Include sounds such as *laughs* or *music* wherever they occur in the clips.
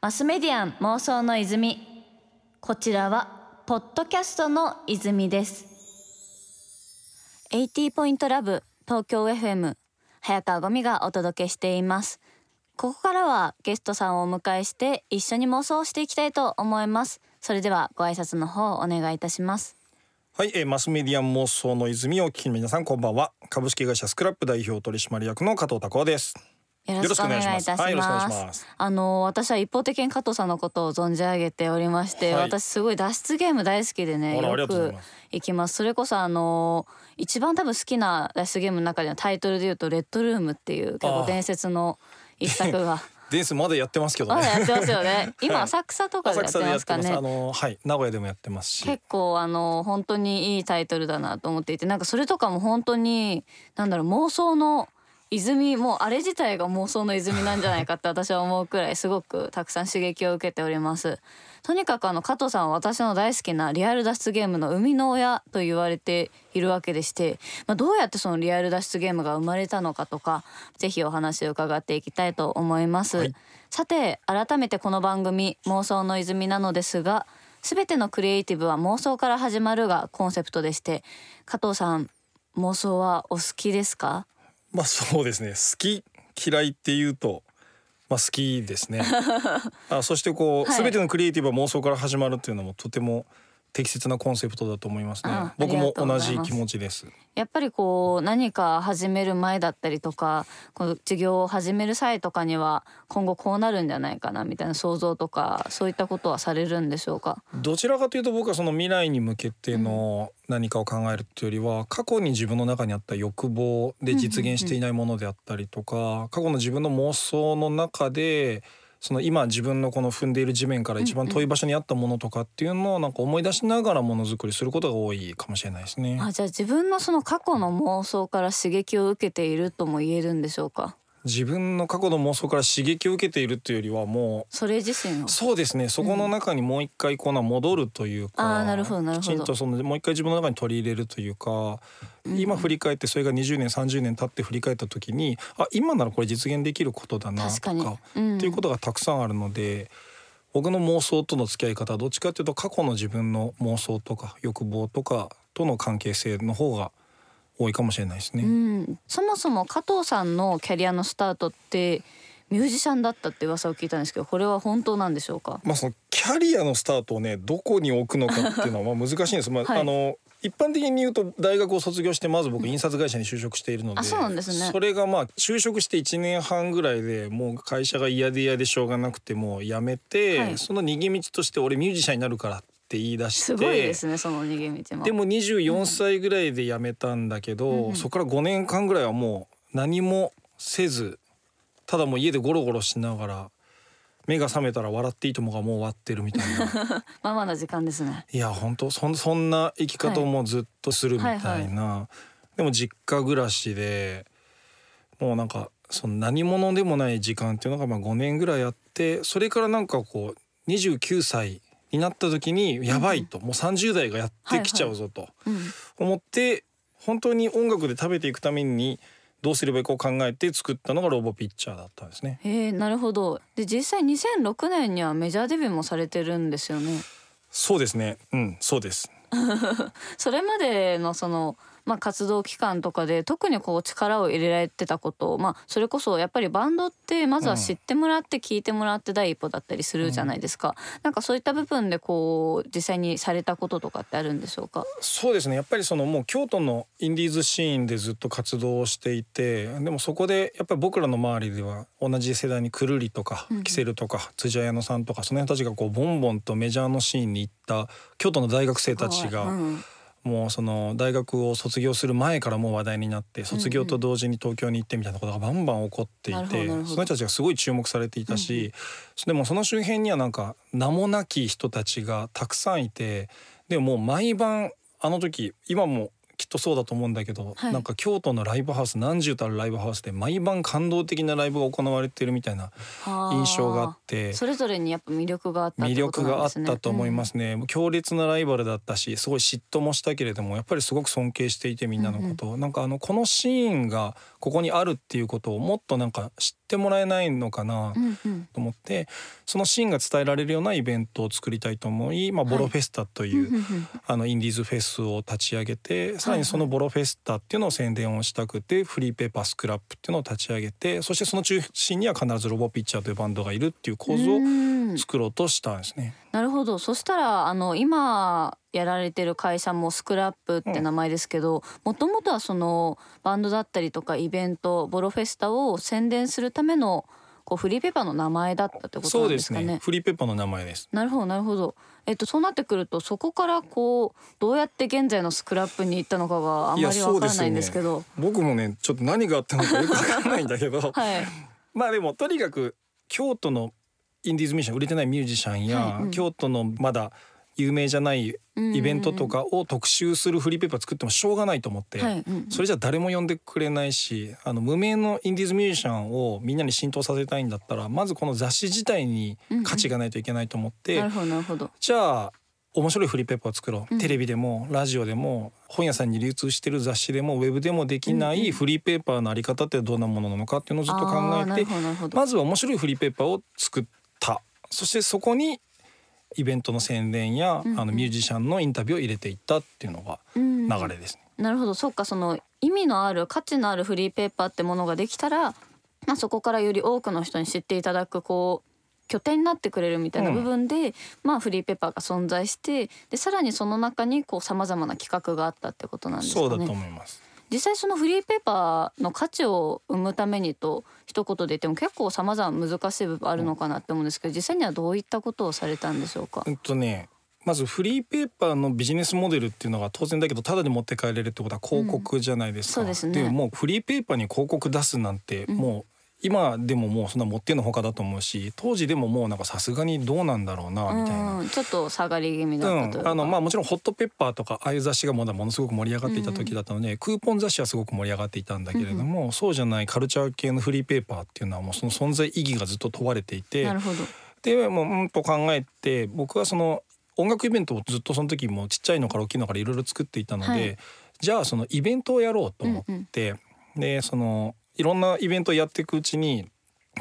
マスメディアン妄想の泉。こちらはポッドキャストの泉です。80ポイントラブ東京 FM 早川ゴミがお届けしています。ここからはゲストさんをお迎えして一緒に妄想していきたいと思います。それではご挨拶の方お願いいたします。はい、えー、マスメディアン妄想の泉をお聞きの皆さんこんばんは。株式会社スクラップ代表取締役の加藤拓夫です。よろしくお願いいたします。あの私は一方的に加藤さんのことを存じ上げておりまして、はい。私すごい脱出ゲーム大好きでねよく行きます。それこそあの一番多分好きな脱出ゲームの中でのタイトルで言うとレッドルームっていう結構伝説の一作が。*laughs* デンスまだやってますけどね。まだやってますよね。今はい浅草とかでやってますかね。あ。のはい。名古屋でもやってますし。結構あの本当にいいタイトルだなと思っていてなんかそれとかも本当になんだろう妄想の泉もうあれ自体が妄想の泉なんじゃないかって私は思うくらいすごくたくさん刺激を受けております。とにかくあの加藤さんは私の大好きなリアル脱出ゲームの生みの親と言われているわけでして、まあ、どうやってそのリアル脱出ゲームが生まれたのかとかぜひお話を伺っていきたいと思います、はい。さて改めてこの番組妄想の泉なのですがすべてのクリエイティブは妄想から始まるがコンセプトでして加藤さん妄想はお好きですか？まあそうですね。好き嫌いっていうとまあ好きですね。*laughs* あそしてこう、はい。全てのクリエイティブは妄想から始まるっていうのもとても適切なコンセプトだと思いますね。あ僕も同じ気持ちです。やっぱりこう何か始める前だったりとかこの授業を始める際とかには今後こうなるんじゃないかなみたいな想像とかそういったことはされるんでしょうか？どちらかというと僕はその未来に向けての何かを考えるっていうよりは過去に自分の中にあった欲望で実現していないものであったりとか過去の自分の妄想の中でその今自分のこの踏んでいる地面から一番遠い場所にあったものとかっていうのをなんか思い出しながらものづくりすることが多いかもしれないですね。あじゃあ自分のその過去の妄想から刺激を受けているとも言えるんでしょうか？自分の過去の妄想から刺激を受けているっていうよりはもそれ自身そうですね。そこの中にもう一回こうな戻るというか、あーなるほどなるほど。きちんとそのもう一回自分の中に取り入れるというか、今振り返ってそれが20年30年経って振り返った時にあ今ならこれ実現できることだなとか確かにうん。っていうことがたくさんあるので僕の妄想との付き合い方はどっちかというと過去の自分の妄想とか欲望とかとの関係性の方が多いかもしれないですね。うん、そもそも加藤さんのキャリアのスタートってミュージシャンだったって噂を聞いたんですけどこれは本当なんでしょうか？まあ、そのキャリアのスタートをねどこに置くのかっていうのはまあ難しいんです。まあ、はい。あの一般的に言うと大学を卒業してまず僕印刷会社に就職しているので、あそうなんですね。それがまあ就職して1年半ぐらいでもう会社が嫌で嫌でしょうがなくてもう辞めて、はい。その逃げ道として俺ミュージシャンになるからって言い出して。すごいですねその逃げ道も。でも24歳ぐらいで辞めたんだけど、そこから5年間ぐらいはもう何もせずただもう家でゴロゴロしながら目が覚めたら笑っていいともがもう終わってるみたいな。*laughs* まあまだ時間ですね。いや本当そんそんな生き方をもうずっとするみたいな、でも実家暮らしでもうなんかその何者でもない時間っていうのがまあ5年ぐらいあってそれからなんかこう29歳になった時にやばいと、もう30代がやってきちゃうぞとうん思って本当に音楽で食べていくためにどうすればいいかを考えて作ったのがロボピッチャーだったんですね。へえなるほどで実際2006年にはメジャーデビューもされてるんですよねそうですね。うん、そうです。*laughs* それまでのそのまあ、活動期間とかで特にこう力を入れられてたこと、まあ、それこそやっぱりバンドってまずは知ってもらって聞いてもらって第一歩だったりするじゃないですか、なんかそういった部分でこう実際にされたこととかってあるんでしょうか？そうですね。やっぱりそのもう京都のインディーズシーンでずっと活動をしていてでもそこでやっぱり僕らの周りでは同じ世代にくるりとかキセルとか辻彩乃さんとかその辺たちがこうボンボンとメジャーのシーンに行った京都の大学生たちが、うんもうその大学を卒業する前からもう話題になって卒業と同時に東京に行ってみたいなことがバンバン起こっていてその人たちがすごい注目されていたし、でもその周辺にはなんか名もなき人たちがたくさんいてでももう毎晩あの時今もきっとそうだと思うんだけど、はい。なんか京都のライブハウス何十とあるライブハウスで毎晩感動的なライブが行われているみたいなはあ。印象があってそれぞれにやっぱ魅力があったっ魅力があったと思いますね、強烈なライバルだったしすごい嫉妬もしたけれどもやっぱりすごく尊敬していてみんなのこと。を、なんかあのこのシーンがここにあるっていうことをもっとなんか知っってもらえないのかなうんうん。と思って、そのシーンが伝えられるようなイベントを作りたいと思い、まあ、ボロフェスタという、うんうんうん。あのインディーズフェスを立ち上げてさらにそのボロフェスタっていうのを宣伝をしたくてフリーペーパースクラップっていうのを立ち上げてそしてその中心には必ずロボピッチャーというバンドがいるっていう構図をうん。作ろうとしたんですね。なるほどそしたらあの今やられてる会社もスクラップって名前ですけどもともとはそのバンドだったりとかイベントボロフェスタを宣伝するためのこうフリーペーパーの名前だったってことそうですすなんでかね。ねフリーペーパーの名前です。なるほどなるほど。えっとそうなってくるとそこからこうどうやって現在のスクラップに行ったのかがあんまりわからないんそうですけど。僕もねちょっと何があったのかよくわかんないんだけど *laughs* はい。まあでもとにかく京都のインディーズミュージシャン売れてないミュージシャンや、はいうん。京都のまだ有名じゃないイベントとかを特集するフリーペーパー作ってもしょうがないと思って、はいうん。それじゃ誰も呼んでくれないしあの無名のインディーズミュージシャンをみんなに浸透させたいんだったらまずこの雑誌自体に価値がないといけないと思って、なるほどなるほど。じゃあ面白いフリーペーパーを作ろう、うん。テレビでもラジオでも本屋さんに流通してる雑誌でもウェブでもできなうんうん。いフリーペーパーのあり方ってどんなものなのかっていうのをずっと考えて。まずは面白いフリーペーパーを作ったそしてそこにイベントの宣伝や、うんうんあのミュージシャンのインタビューを入れていったっていうのがうん流れですね。なるほどそっかその意味のある価値のあるフリーペーパーってものができたら、まあ、そこからより多くの人に知っていただくこう拠点になってくれるみたいな部分で、まあフリーペーパーが存在してでさらにその中にこうさまざまな企画があったってことなんですかね。そうだと思います。実際そのフリーペーパーの価値を生むためにと一言で言っても結構さまざま難しい部分あるのかなって思うんですけど実際にはどういったことをされたんでしょうか？う。んとねまずフリーペーパーのビジネスモデルっていうのが当然だけどただで持って帰れるってことは広告じゃないですか。うんそうですねもうフリーペーパーに広告出すなんてうんもう今でももうそんな持ってのほかだと思うし当時でももうなんかさすがにどうなんだろうなみたいな。うん、ちょっと下がり気味だったといううん、か、あのまあもちろんホットペッパーとかああいう雑誌がまだものすごく盛り上がっていた時だったので、クーポン雑誌はすごく盛り上がっていたんだけれども、そうじゃないカルチャー系のフリーペーパーっていうのはもうその存在意義がずっと問われていてなるほど。でもううんと考えて僕はその音楽イベントをずっとその時もちっちゃいのから大きいのからいろいろ作っていたので、はい。じゃあそのイベントをやろうと思って、でそのいろんなイベントをやっていくうちに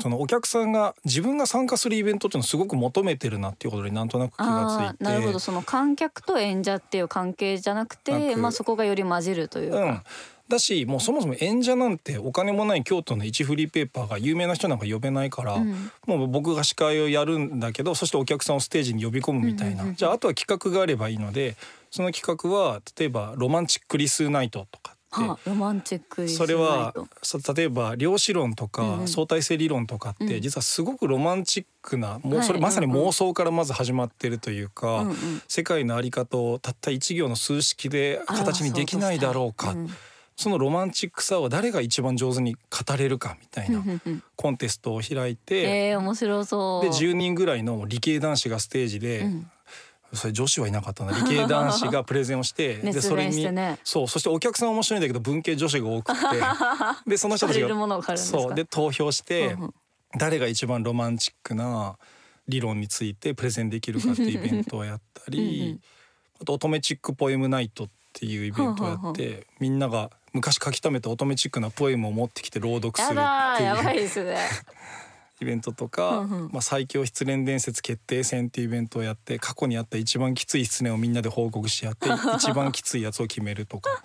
そのお客さんが自分が参加するイベントっていうのをすごく求めてるなっていうことになんとなく気がついて。なるほど。その観客と演者っていう関係じゃなくてまあそこがより混じるというか、うん、だしもうそもそも演者なんてお金もない京都の一フリーペーパーが有名な人なんか呼べないから、うん。もう僕が司会をやるんだけどそしてお客さんをステージに呼び込むみたいな、じゃああとは企画があればいいのでその企画は例えば「ロマンチックリスナイト」とか。はあ、ロマンチックそれは例えば量子論とかうんうん。相対性理論とかってうん。実はすごくロマンチックなもうはいそれまさにうんうん妄想からまず始まってるというかうんうん。世界の在り方をたった一行の数式で形にできないだろうか。んそのロマンチックさを誰が一番上手に語れるかみたいなうんうんコンテストを開いてえー、面白そう。で10人ぐらいの理系男子がステージでうんそれ女子はいなかったな理系男子がプレゼンをして *laughs* で熱それにそうそしてお客さんは面白いんだけど文系女子が多くて。*laughs* でその人たちがそうで投票してうんうん。誰が一番ロマンチックな理論についてプレゼンできるかっていうイベントをやったりんあと乙女チックポエムナイトっていうイベントをやってみんなが昔書き溜めた乙女チックなポエムを持ってきて朗読すやるっていう。いですね *laughs* イベントとかうんうん「まあ、最強失恋伝説決定戦」っていうイベントをやって過去にあった一番きつい失恋をみんなで報告し合って *laughs* 一番きついやつを決めるとか。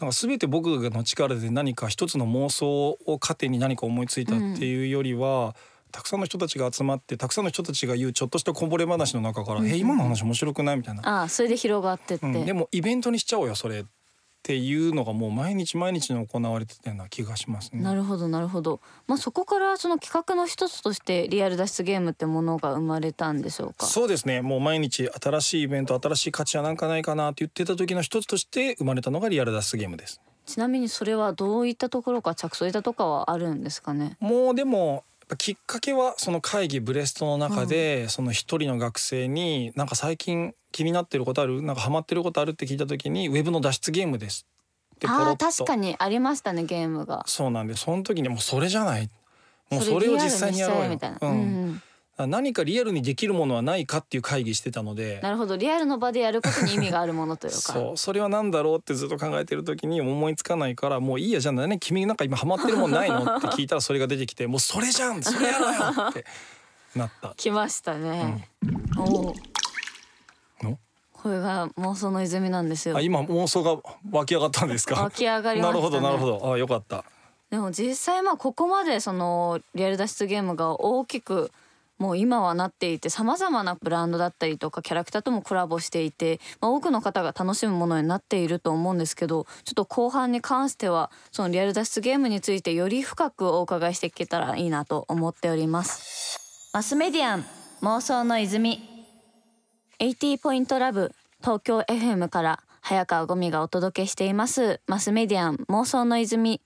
なんか全て僕の力で何か一つの妄想を糧に何か思いついたっていうよりは、たくさんの人たちが集まってたくさんの人たちが言うちょっとしたこぼれ話の中から「うんうん。え今の話面白くない?」みたいな、あーそれで広がってって、うん。でもイベントにしちゃおうよそれ。っていうのがもう毎日毎日に行われてたような気がしますね。なるほどなるほど、まあ、そこからその企画の一つとしてリアル脱出ゲームってものが生まれたんでしょうか？そうですね。もう毎日新しいイベント新しい価値はなんかないかなって言ってた時の一つとして生まれたのがリアル脱出ゲームです。ちなみにそれはどういったところか着想いたとかはあるんですかね？もうでもきっかけはその会議ブレストの中で、その一人の学生になんか最近気になってることある？なんかハマってることある？って聞いた時にウェブの脱出ゲームです。ってポロッと。確かにありましたねゲームが。そうなんでその時にもうそれじゃない？もうそそれを実際にやろうよ。みたいな、ううんん何かリアルにできるものはないかっていう会議してたので。なるほど。リアルの場でやることに意味があるものというか。そう。それは何だろうってずっと考えてる時に思いつかないからもういいやじゃあ何君なんか今ハマってるもんないのって聞いたらそれが出てきて *laughs* もうそれじゃんそれやろよってなった。来ましたね、おお？のこれが妄想の泉なんですよ。あ今妄想が湧き上がったんですか？湧き上がりね。なるほどなるほど。あよかった。でも実際まあここまでそのリアル脱出ゲームが大きくもう今はなっていてさまざまなブランドだったりとかキャラクターともコラボしていて、まあ、多くの方が楽しむものになっていると思うんですけどちょっと後半に関してはそのリアル脱出ゲームについてより深くお伺いしていけたらいいなと思っております。マスメディアン妄想の泉。80ポイントラブ東京 FM から早川ゴミがお届けしています。マスメディアン妄想の泉。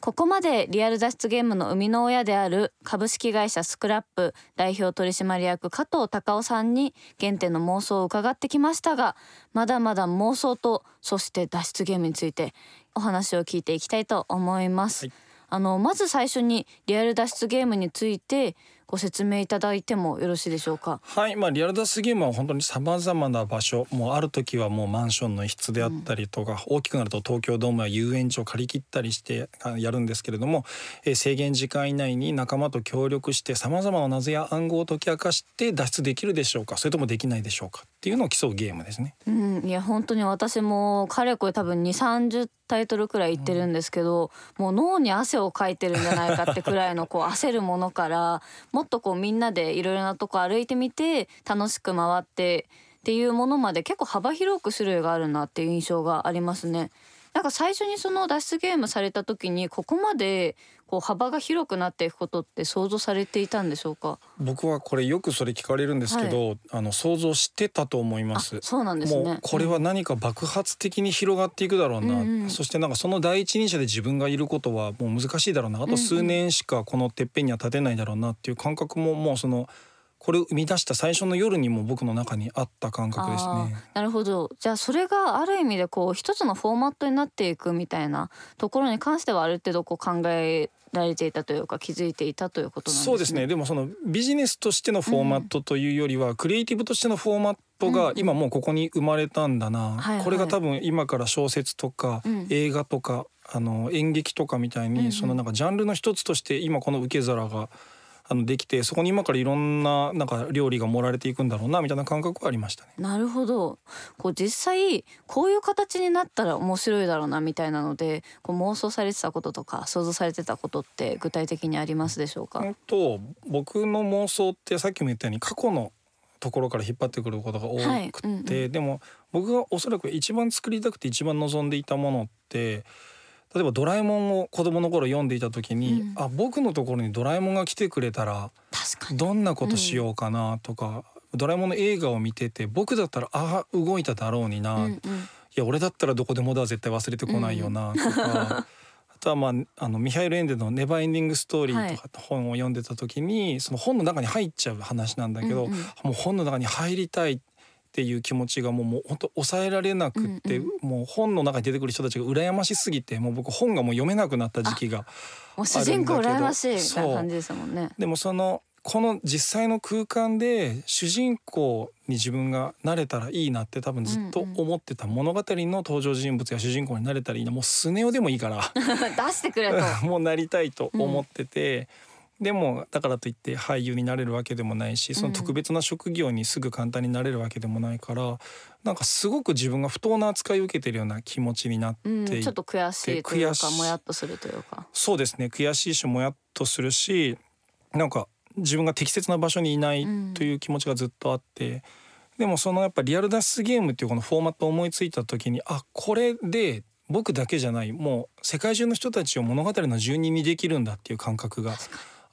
ここまでリアル脱出ゲームの生みの親である株式会社スクラップ代表取締役加藤隆夫さんに原点の妄想を伺ってきましたがまだまだ妄想とそして脱出ゲームについてお話を聞いていきたいと思います。はいあのまず最初にリアル脱出ゲームについてご説明いただいてもよろしいでしょうか？はい、まあリアル脱出ゲームは本当にさまざまな場所もうある時はもうマンションの一室であったりとか、大きくなると東京ドームや遊園地を借り切ったりしてあやるんですけれども、えー制限時間以内に仲間と協力してさまざまな謎や暗号を解き明かして脱出できるでしょうか？それともできないでしょうか？っていうのを競うゲームですね。うん、いや本当に私もかれこれ多分2 3 0タイトルくらい言ってるんですけど、もう脳に汗をかいてるんじゃないかってくらいの *laughs* こう焦るものからもっとこうみんなでいろいろなとこ歩いてみて楽しく回ってっていうものまで結構幅広く種類があるなっていう印象がありますね。なんか最初にその脱出ゲームされた時にここまでこう幅が広くなっていくことって想像されていたんでしょうか？僕はこれよくそれ聞かれるんですけど、あの想像してたと思いまあす。そうなんですね。もうこれは何か爆発的に広がっていくだろうな、うんうんそしてなんかその第一人者で自分がいることはもう難しいだろうなあと数年しかこのてっぺんには立てないだろうなっていう感覚ももうそのこれを生み出した最初の夜にも僕の中にあった感覚ですあね。ーなるほどじゃあそれがある意味でこう一つのフォーマットになっていくみたいなところに関してはある程度こう考えられていたというか気づいていたということなんですね。そうですね。でもそのビジネスとしてのフォーマットというよりは、クリエイティブとしてのフォーマットが今もうここに生まれたんだな、はいはい。これが多分今から小説とかうん。映画とかあの演劇とかみたいに、うんうん。そのなんかジャンルの一つとして今この受け皿があのできてそこに今からいろんななんか料理が盛られていくんだろうなみたいな感覚はありましたね。なるほど。こう実際こういう形になったら面白いだろうなみたいなのでこう妄想されてたこととか想像されてたことって具体的にありますでしょうか、本当僕の妄想ってさっきも言ったように過去のところから引っ張ってくることが多くて、はい。うんうん。でも僕がおそらく一番作りたくて一番望んでいたものって例えば「ドラえもん」を子供の頃読んでいた時に、うん。あ僕のところにドラえもんが来てくれたらどんなことしようかなとか、ドラえもんの映画を見てて僕だったらああ動いただろうにな、いうんうん。や俺だったらどこでもだは絶対忘れてこないよなとか。*laughs* あとはまああのミハイル・エンデの「ネバーエンディング・ストーリー」とか本を読んでた時に、その本の中に入っちゃう話なんだけど、うんうん。もう本の中に入りたいっていう気持ちがもうもう本当抑えられなくって、うんもう本の中に出てくる人たちが羨ましすぎてもう僕本がもう読めなくなった時期がもう主人公あるんだけど。羨ましい。みたいな感じですもんね。でもそのこの実際の空間で主人公に自分がなれたらいいなって多分ずっと思ってた物語の登場人物や主人公になれたらいいな。もうスネ夫でもいいから。*laughs* 出してくれと。*laughs* もうなりたいと思ってて、でもだからといって俳優になれるわけでもないしその特別な職業にすぐ簡単になれるわけでもないから、なんかすごく自分が不当な扱いを受けてるような気持ちになってうん、いて、ちょっと悔しいというかもやっとするというか。そうですね。悔しいしもやっとするしなんか自分が適切な場所にいないうんという気持ちがずっとあって、でもそのやっぱリアル脱出ゲームっていうこのフォーマットを思いついた時にあこれで僕だけじゃないもう世界中の人たちを物語の住人にできるんだっていう感覚が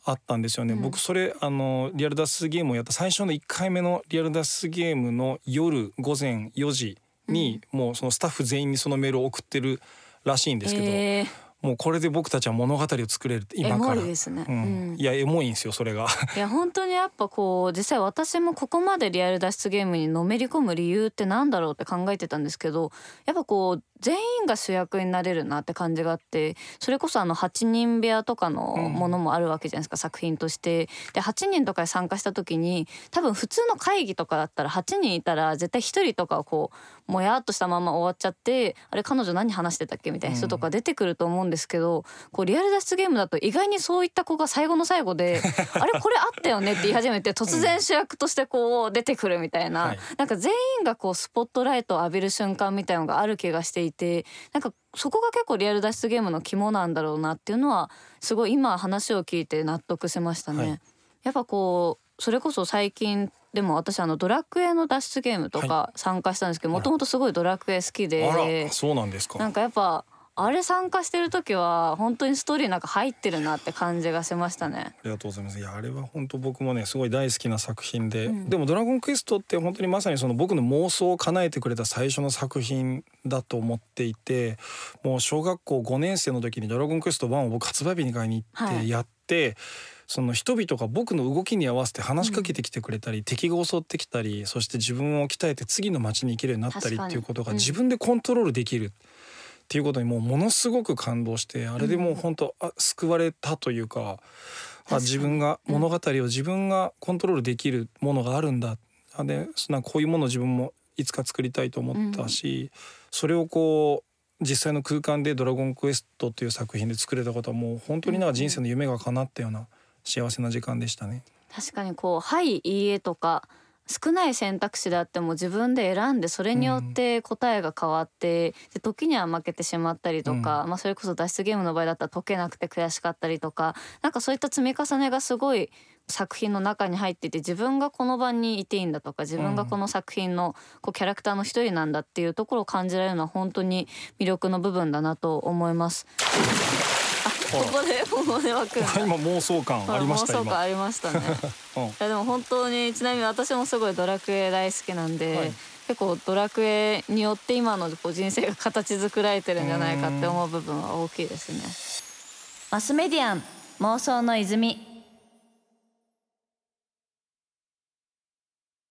あったんですよね。うん僕それあのリアル脱出ゲームをやった最初の1回目のリアル脱出ゲームの夜午前4時に、もうそのスタッフ全員にそのメールを送ってるらしいんですけど。えーもうこれで僕たちは物語を作れる今エモから。いですね。ううん。ん、いやエモいんですよそれが。いや本当にやっぱこう実際私もここまでリアル脱出ゲームにのめり込む理由ってなんだろうって考えてたんですけどやっぱこう全員が主役になれるなって感じがあってそれこそあの8人部屋とかのものもあるわけじゃないですか、作品として。で8人とかで参加した時に多分普通の会議とかだったら8人いたら絶対1人とかはこうもやっとしたまま終わっちゃってあれ彼女何話してたっけみたいな人とか出てくると思うんですけど、こうリアル脱出ゲームだと意外にそういった子が最後の最後で *laughs* あれこれあったよねって言い始めて突然主役としてこう出てくるみたいな、はい。なんか全員がこうスポットライトを浴びる瞬間みたいのがある気がしていてなんかそこが結構リアル脱出ゲームの肝なんだろうなっていうのはすごい今話を聞いて納得しましたね。はい。やっぱこうそれこそ最近でも私あのドラクエの脱出ゲームとか参加したんですけどもともとすごいドラクエ好きで。あらそうなんですか。なんかやっぱあれ参加してる時は本当にストーリーなんか入ってるなって感じがしましたね。ありがとうございます。いやあれは本当僕もねすごい大好きな作品で、うんでもドラゴンクエストって本当にまさにその僕の妄想を叶えてくれた最初の作品だと思っていて、もう小学校5年生の時にドラゴンクエスト1を僕発売日に買いに行っはいてやって。その人々が僕の動きに合わせて話しかけてきてくれたり、敵が襲ってきたりそして自分を鍛えて次の街に行けるようになったりっていうことがうん自分でコントロールできるっていうことにもうものすごく感動してあれでもう本当あ救われたというかあ自分がうん。物語を自分がコントロールできるものがあるんだ。あでなんかこういうものを自分もいつか作りたいと思ったし、それをこう実際の空間で「ドラゴンクエスト」という作品で作れたことはもう本当になんか人生の夢が叶ったような幸せな時間でしたね。確かにこう「はい」「いいえ」とか少ない選択肢であっても自分で選んでそれによって答えが変わって、で時には負けてしまったりとか、まあ、それこそ脱出ゲームの場合だったら解けなくて悔しかったりとかなんかそういった積み重ねがすごい作品の中に入っていて自分がこの場にいていいんだとか自分がこの作品のこうキャラクターの一人なんだっていうところを感じられるのは本当に魅力の部分だなと思います。あここで桃根はくんが今妄想感ありました今。妄想感ありましたね。*laughs* うんいやでも本当にちなみに私もすごいドラクエ大好きなんで、はい結構ドラクエによって今のこう人生が形作られてるんじゃないかって思う部分は大きいですね。マスメディアン妄想の泉